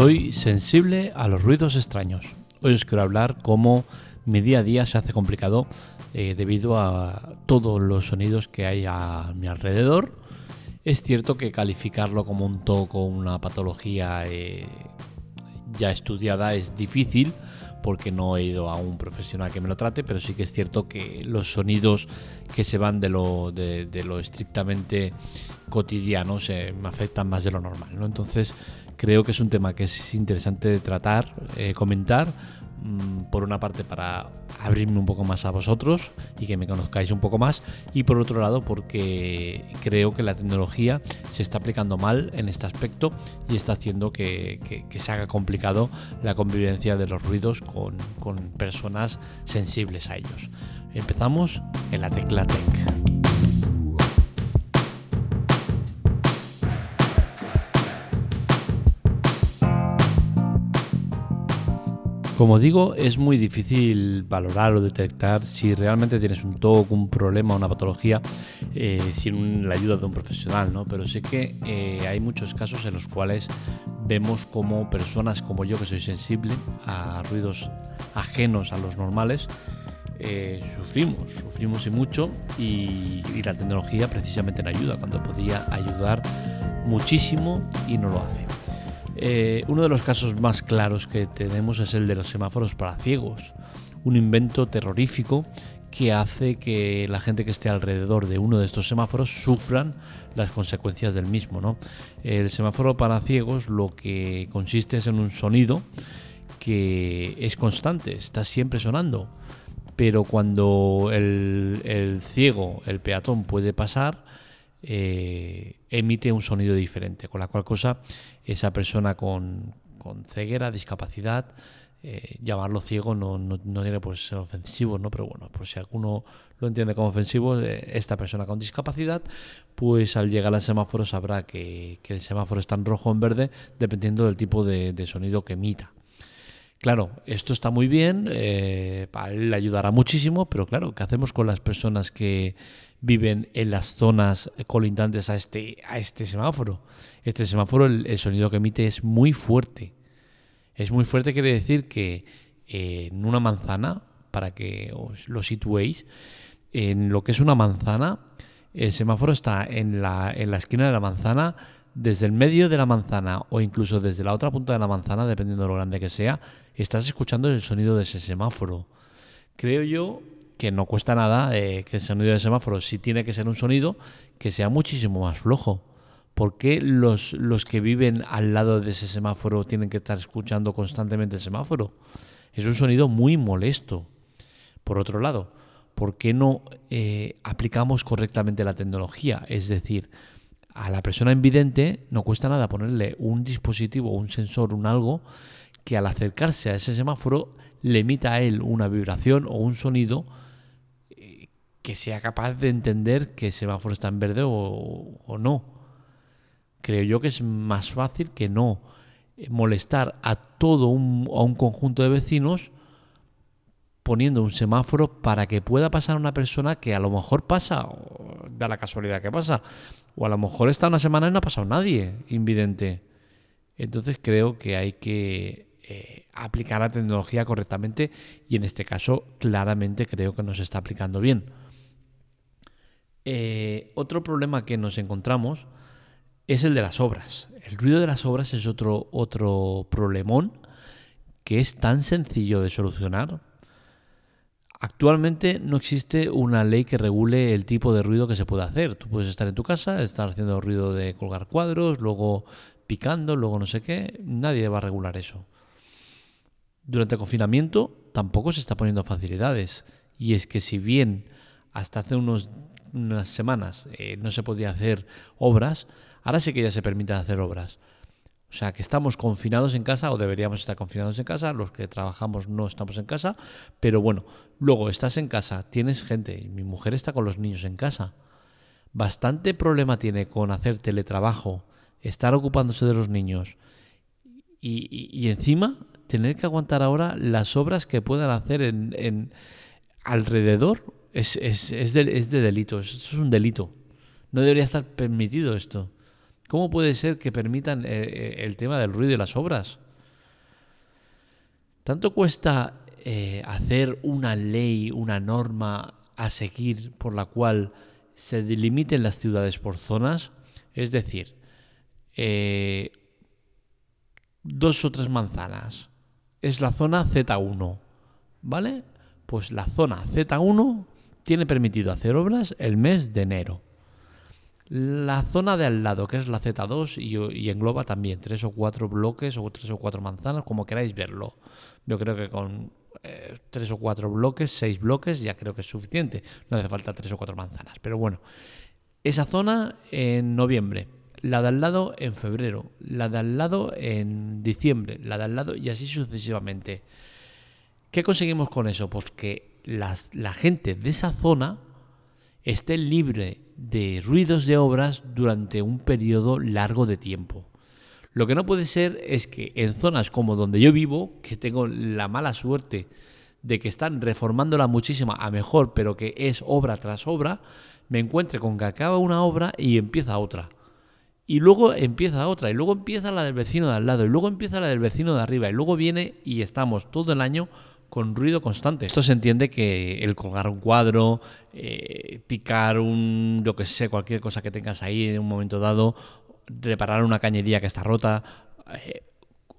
Soy sensible a los ruidos extraños. Hoy os quiero hablar cómo mi día a día se hace complicado eh, debido a todos los sonidos que hay a mi alrededor. Es cierto que calificarlo como un toco una patología eh, ya estudiada es difícil porque no he ido a un profesional que me lo trate, pero sí que es cierto que los sonidos que se van de lo, de, lo estrictamente cotidiano se me afectan más de lo normal. ¿no? Entonces creo que es un tema que es interesante tratar, eh, comentar, Mm, por una parte para abrirme un poco más a vosotros y que me conozcáis un poco más y por otro lado porque creo que la tecnología se está aplicando mal en este aspecto y está haciendo que, se haga complicado la convivencia de los ruidos con, con personas sensibles a ellos. Empezamos en la tecla Tech. Como digo, es muy difícil valorar o detectar si realmente tienes un TOC, un problema, una patología eh, sin la ayuda de un profesional, ¿no? Pero sé que eh, hay muchos casos en los cuales vemos como personas como yo, que soy sensible a ruidos ajenos a los normales, eh, sufrimos, sufrimos y mucho y, la tecnología precisamente nos ayuda, cuando podía ayudar muchísimo y no lo hace. Eh, uno de los casos más claros que tenemos es el de los semáforos para ciegos, un invento terrorífico que hace que la gente que esté alrededor de uno de estos semáforos sufran las consecuencias del mismo. ¿no? El semáforo para ciegos lo que consiste es en un sonido que es constante, está siempre sonando, pero cuando el ciego, el peatón puede pasar, eh, emite un sonido diferente, con la cual cosa esa persona con, ceguera, discapacidad, eh, llamarlo ciego no, no, tiene por ser ofensivo, ¿no? pero bueno, por si alguno lo entiende como ofensivo, eh, esta persona con discapacidad, pues al llegar al semáforo sabrá que, el semáforo está en rojo o en verde, dependiendo del tipo de, sonido que emita. Claro, esto está muy bien, le ayudará muchísimo, pero claro, ¿qué hacemos con las personas que, viven en las zonas colindantes a este, a este semáforo. Este semáforo, el, sonido que emite es muy fuerte. Es muy fuerte, quiere decir que eh, en una manzana, para que os lo situéis, en lo que es una manzana, el semáforo está en la, en la esquina de la manzana, desde el medio de la manzana o incluso desde la otra punta de la manzana, dependiendo de lo grande que sea, estás escuchando el sonido de ese semáforo. Creo yo que no cuesta nada eh, que el sonido de semáforo, si tiene que ser un sonido, que sea muchísimo más flojo. ¿Por qué los, los que viven al lado de ese semáforo tienen que estar escuchando constantemente el semáforo? Es un sonido muy molesto. Por otro lado, ¿por qué no eh, aplicamos correctamente la tecnología? Es decir, a la persona invidente no cuesta nada ponerle un dispositivo, un sensor, un algo que al acercarse a ese semáforo le emita a él una vibración o un sonido que sea capaz de entender que ese semáforo está en verde o, no. Creo yo que es más fácil que no molestar a todo un, a un conjunto de vecinos poniendo un semáforo para que pueda pasar una persona que a lo mejor pasa, o da la casualidad que pasa, o a lo mejor está una semana y no ha pasado nadie invidente. Entonces creo que hay que eh, aplicar la tecnología correctamente y en este caso claramente creo que no se está aplicando bien. Eh, otro problema que nos encontramos es el de las obras. El ruido de las obras es otro, otro problemón que es tan sencillo de solucionar. Actualmente no existe una ley que regule el tipo de ruido que se puede hacer. Tú puedes estar en tu casa, estar haciendo ruido de colgar cuadros, luego picando, luego no sé qué. Nadie va a regular eso. Durante el confinamiento tampoco se está poniendo facilidades. Y es que si bien hasta hace unos unas semanas eh, no se podía hacer obras, ahora sí que ya se permite hacer obras. O sea, que estamos confinados en casa o deberíamos estar confinados en casa, los que trabajamos no estamos en casa, pero bueno, luego estás en casa, tienes gente, mi mujer está con los niños en casa. Bastante problema tiene con hacer teletrabajo, estar ocupándose de los niños y, encima tener que aguantar ahora las obras que puedan hacer en, alrededor es, es, es, de, es de delito, es un delito. No debería estar permitido esto. ¿Cómo puede ser que permitan eh, eh, el tema del ruido y las obras? ¿Tanto cuesta eh, hacer una ley, una norma a seguir por la cual se delimiten las ciudades por zonas? Es decir, dos o tres manzanas. Es la zona Z1, ¿vale? Pues la zona Z1 tiene permitido hacer obras el mes de enero. La zona de al lado, que es la Z2, y, engloba también tres o cuatro bloques o tres o cuatro manzanas, como queráis verlo. Yo creo que con eh, tres o cuatro bloques, seis bloques, ya creo que es suficiente. No hace falta tres o cuatro manzanas. Pero bueno, esa zona en noviembre, la de al lado en febrero, la de al lado en diciembre, la de al lado y así sucesivamente. ¿Qué conseguimos con eso? Pues que la gente de esa zona esté libre de ruidos de obras durante un periodo largo de tiempo. Lo que no puede ser es que en zonas como donde yo vivo, que tengo la mala suerte de que están reformándola muchísimo a mejor, pero que es obra tras obra, me encuentre con que acaba una obra y empieza otra. Y luego empieza otra, y luego empieza la del vecino de al lado, y luego empieza la del vecino de arriba, y luego viene y estamos todo el año con ruido constante. Esto se entiende que el colgar un cuadro, eh, picar un, lo que sé, cualquier cosa que tengas ahí en un momento dado, reparar una cañería que está rota, eh,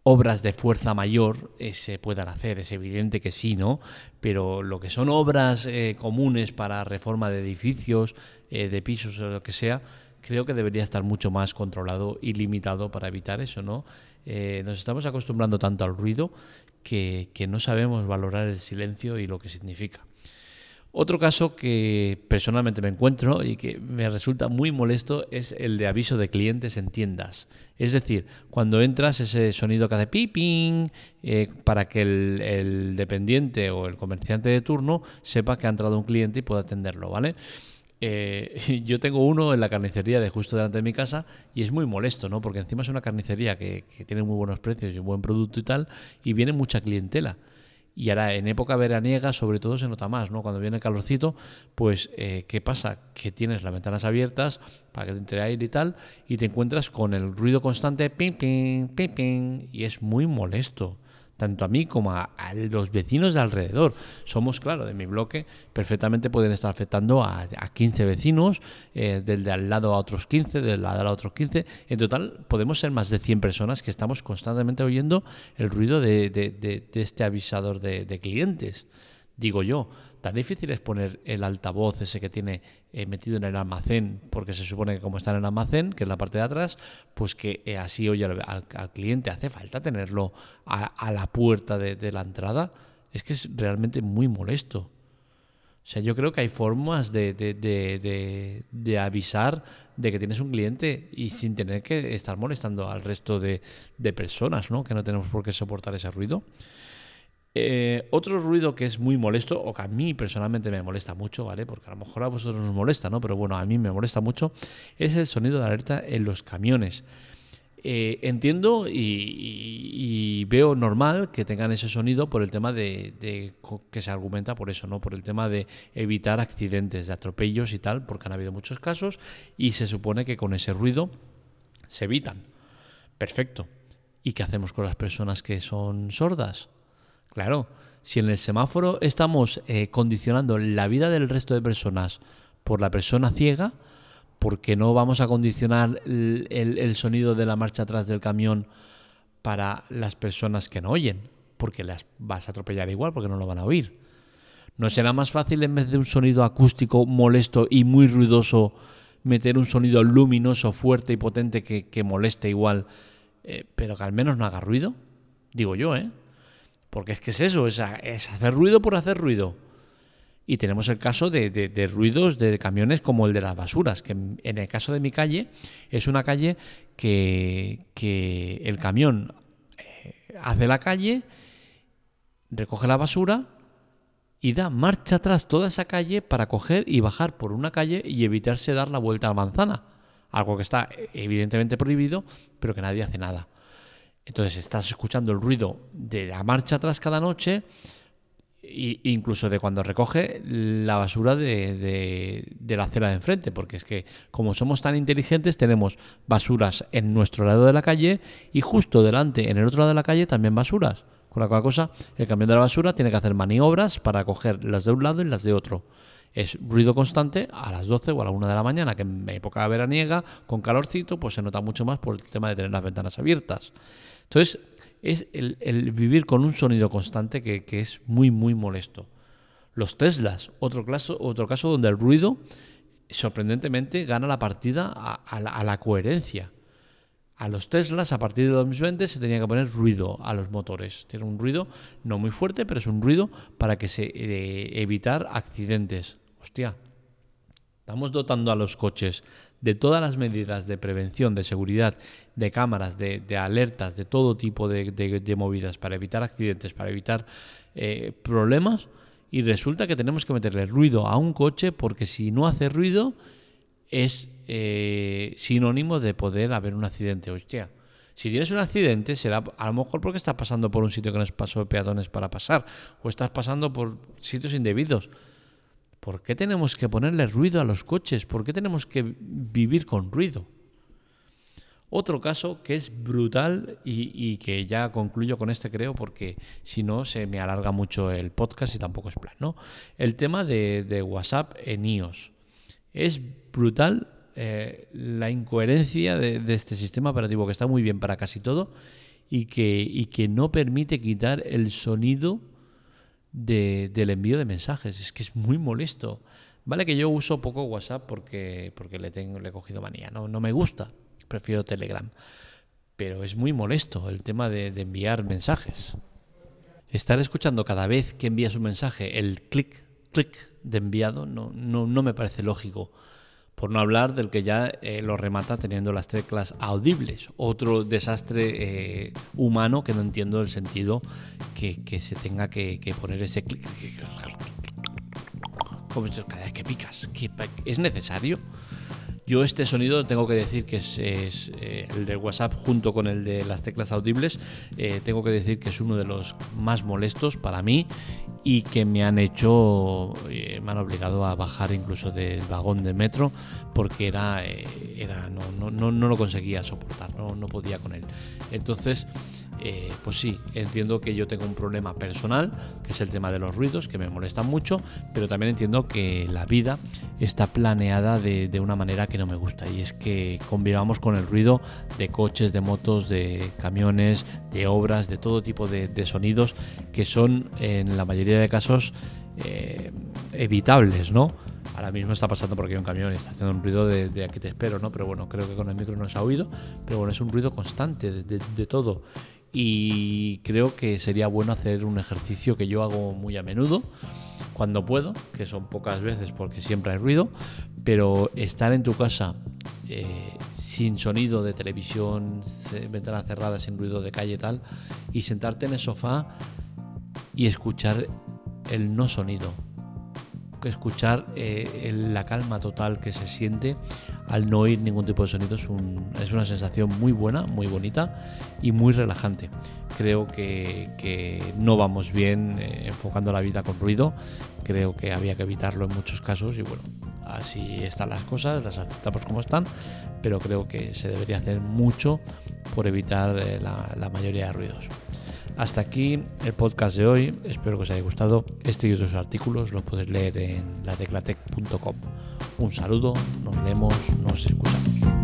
obras de fuerza mayor eh, se puedan hacer, es evidente que sí, ¿no? Pero lo que son obras comunes para reforma de edificios, de pisos o lo que sea, creo que debería estar mucho más controlado y limitado para evitar eso, ¿no? nos estamos acostumbrando tanto al ruido que, no sabemos valorar el silencio y lo que significa. Otro caso que personalmente me encuentro y que me resulta muy molesto es el de aviso de clientes en tiendas. Es decir, cuando entras ese sonido que hace piping eh, para que el, el, dependiente o el comerciante de turno sepa que ha entrado un cliente y pueda atenderlo, ¿vale? Eh, yo tengo uno en la carnicería de justo delante de mi casa y es muy molesto, ¿no? Porque encima es una carnicería que, tiene muy buenos precios y un buen producto y tal, y viene mucha clientela. Y ahora en época veraniega sobre todo se nota más, ¿no? Cuando viene el calorcito, pues eh, ¿qué pasa? Que tienes las ventanas abiertas para que te entre aire y tal, y te encuentras con el ruido constante, ping, ping, ping, ping, y es muy molesto tanto a mí como a, los vecinos de alrededor. Somos, claro, de mi bloque, perfectamente pueden estar afectando a, 15 vecinos, eh, del de al lado a otros 15, del lado a otros 15. En total, podemos ser más de 100 personas que estamos constantemente oyendo el ruido de, este avisador de clientes, digo yo. Tan difícil es poner el altavoz ese que tiene eh, metido en el almacén, porque se supone que como está en el almacén, que es la parte de atrás, pues que eh, así oye al, cliente. ¿Hace falta tenerlo a, la puerta de, la entrada? Es que es realmente muy molesto. O sea, yo creo que hay formas de, de, avisar de que tienes un cliente y sin tener que estar molestando al resto de, personas, ¿no? Que no tenemos por qué soportar ese ruido. Eh, otro ruido que es muy molesto, o que a mí personalmente me molesta mucho, ¿vale? Porque a lo mejor a vosotros nos molesta, ¿no? Pero bueno, a mí me molesta mucho, es el sonido de alerta en los camiones. Eh, entiendo y, veo normal que tengan ese sonido por el tema de, que se argumenta por eso, ¿no? Por el tema de evitar accidentes, de atropellos y tal, porque han habido muchos casos y se supone que con ese ruido se evitan. Perfecto. ¿Y qué hacemos con las personas que son sordas? Claro, si en el semáforo estamos eh, condicionando la vida del resto de personas por la persona ciega, ¿por qué no vamos a condicionar el, sonido de la marcha atrás del camión para las personas que no oyen? Porque las vas a atropellar igual, porque no lo van a oír. ¿No será más fácil en vez de un sonido acústico molesto y muy ruidoso meter un sonido luminoso, fuerte y potente que, moleste igual, eh, pero que al menos no haga ruido? Digo yo, ¿eh? Porque es que es eso, es, hacer ruido por hacer ruido. Y tenemos el caso de, ruidos de camiones como el de las basuras, que en el caso de mi calle es una calle que, el camión eh, hace la calle, recoge la basura y da marcha atrás toda esa calle para coger y bajar por una calle y evitarse dar la vuelta a la manzana. Algo que está evidentemente prohibido, pero que nadie hace nada. Entonces estás escuchando el ruido de la marcha atrás cada noche e incluso de cuando recoge la basura de, la acera de enfrente, porque es que como somos tan inteligentes tenemos basuras en nuestro lado de la calle y justo delante, en el otro lado de la calle, también basuras. con la cosa, el camión de la basura tiene que hacer maniobras para coger las de un lado y las de otro. Es ruido constante a las 12 o a la 1 de la mañana, que en época veraniega, con calorcito, pues se nota mucho más por el tema de tener las ventanas abiertas. Entonces, es el, vivir con un sonido constante que, es muy, muy molesto. Los Teslas, otro caso, otro caso donde el ruido sorprendentemente gana la partida a, la, coherencia. A los Teslas, a partir de 2020, se tenía que poner ruido a los motores. Tiene un ruido no muy fuerte, pero es un ruido para que se eh, evitar accidentes. Hostia, estamos dotando a los coches de todas las medidas de prevención, de seguridad, de cámaras, de, alertas, de todo tipo de, movidas para evitar accidentes, para evitar eh, problemas y resulta que tenemos que meterle ruido a un coche porque si no hace ruido es eh, sinónimo de poder haber un accidente. Hostia, si tienes un accidente será a lo mejor porque estás pasando por un sitio que no es paso de peatones para pasar o estás pasando por sitios indebidos. ¿Por qué tenemos que ponerle ruido a los coches? ¿Por qué tenemos que vivir con ruido? Otro caso que es brutal y, que ya concluyo con este creo porque si no se me alarga mucho el podcast y tampoco es plan, ¿no? El tema de, WhatsApp en iOS. Es brutal eh, la incoherencia de, este sistema operativo que está muy bien para casi todo y que, y que no permite quitar el sonido del envío de mensajes. Es que es muy molesto. Vale que yo uso poco WhatsApp porque, porque le, tengo, le he cogido manía, no, no me gusta prefiero Telegram. Pero es muy molesto el tema de, enviar mensajes. Estar escuchando cada vez que envías un mensaje el clic, clic de enviado no, no, me parece lógico. Por no hablar del que ya eh, lo remata teniendo las teclas audibles. Otro desastre eh, humano que no entiendo el sentido que, se tenga que, poner ese clic. Cada vez que picas. ¿Es necesario? Yo este sonido tengo que decir que es, eh, el de WhatsApp junto con el de las teclas audibles, eh, tengo que decir que es uno de los más molestos para mí y que me han hecho, eh, me han obligado a bajar incluso del vagón de metro porque era, era no, no, no, lo conseguía soportar, no, no podía con él. Entonces, eh, pues sí, entiendo que yo tengo un problema personal, que es el tema de los ruidos, que me molestan mucho, pero también entiendo que la vida está planeada de, una manera que no me gusta, y es que convivamos con el ruido de coches, de motos, de camiones, de obras, de todo tipo de, sonidos que son en la mayoría de casos eh, evitables, ¿no? Ahora mismo está pasando porque hay un camión y está haciendo un ruido de, aquí te espero, ¿no? Pero bueno, creo que con el micro no se ha oído. Pero bueno, es un ruido constante de, de todo y creo que sería bueno hacer un ejercicio que yo hago muy a menudo, cuando puedo, que son pocas veces porque siempre hay ruido, pero estar en tu casa eh, sin sonido de televisión, ventana cerrada, sin ruido de calle y tal, y sentarte en el sofá y escuchar el no sonido, escuchar eh, la calma total que se siente al no oír ningún tipo de sonido es, una sensación muy buena, muy bonita y muy relajante. Creo que, no vamos bien eh, enfocando la vida con ruido, creo que había que evitarlo en muchos casos y bueno, así están las cosas, las aceptamos como están, pero creo que se debería hacer mucho por evitar eh, la mayoría de ruidos. Hasta aquí el podcast de hoy. Espero que os haya gustado. Este y otros artículos los podéis leer en lateclatec.com. Un saludo, nos vemos, nos escuchamos.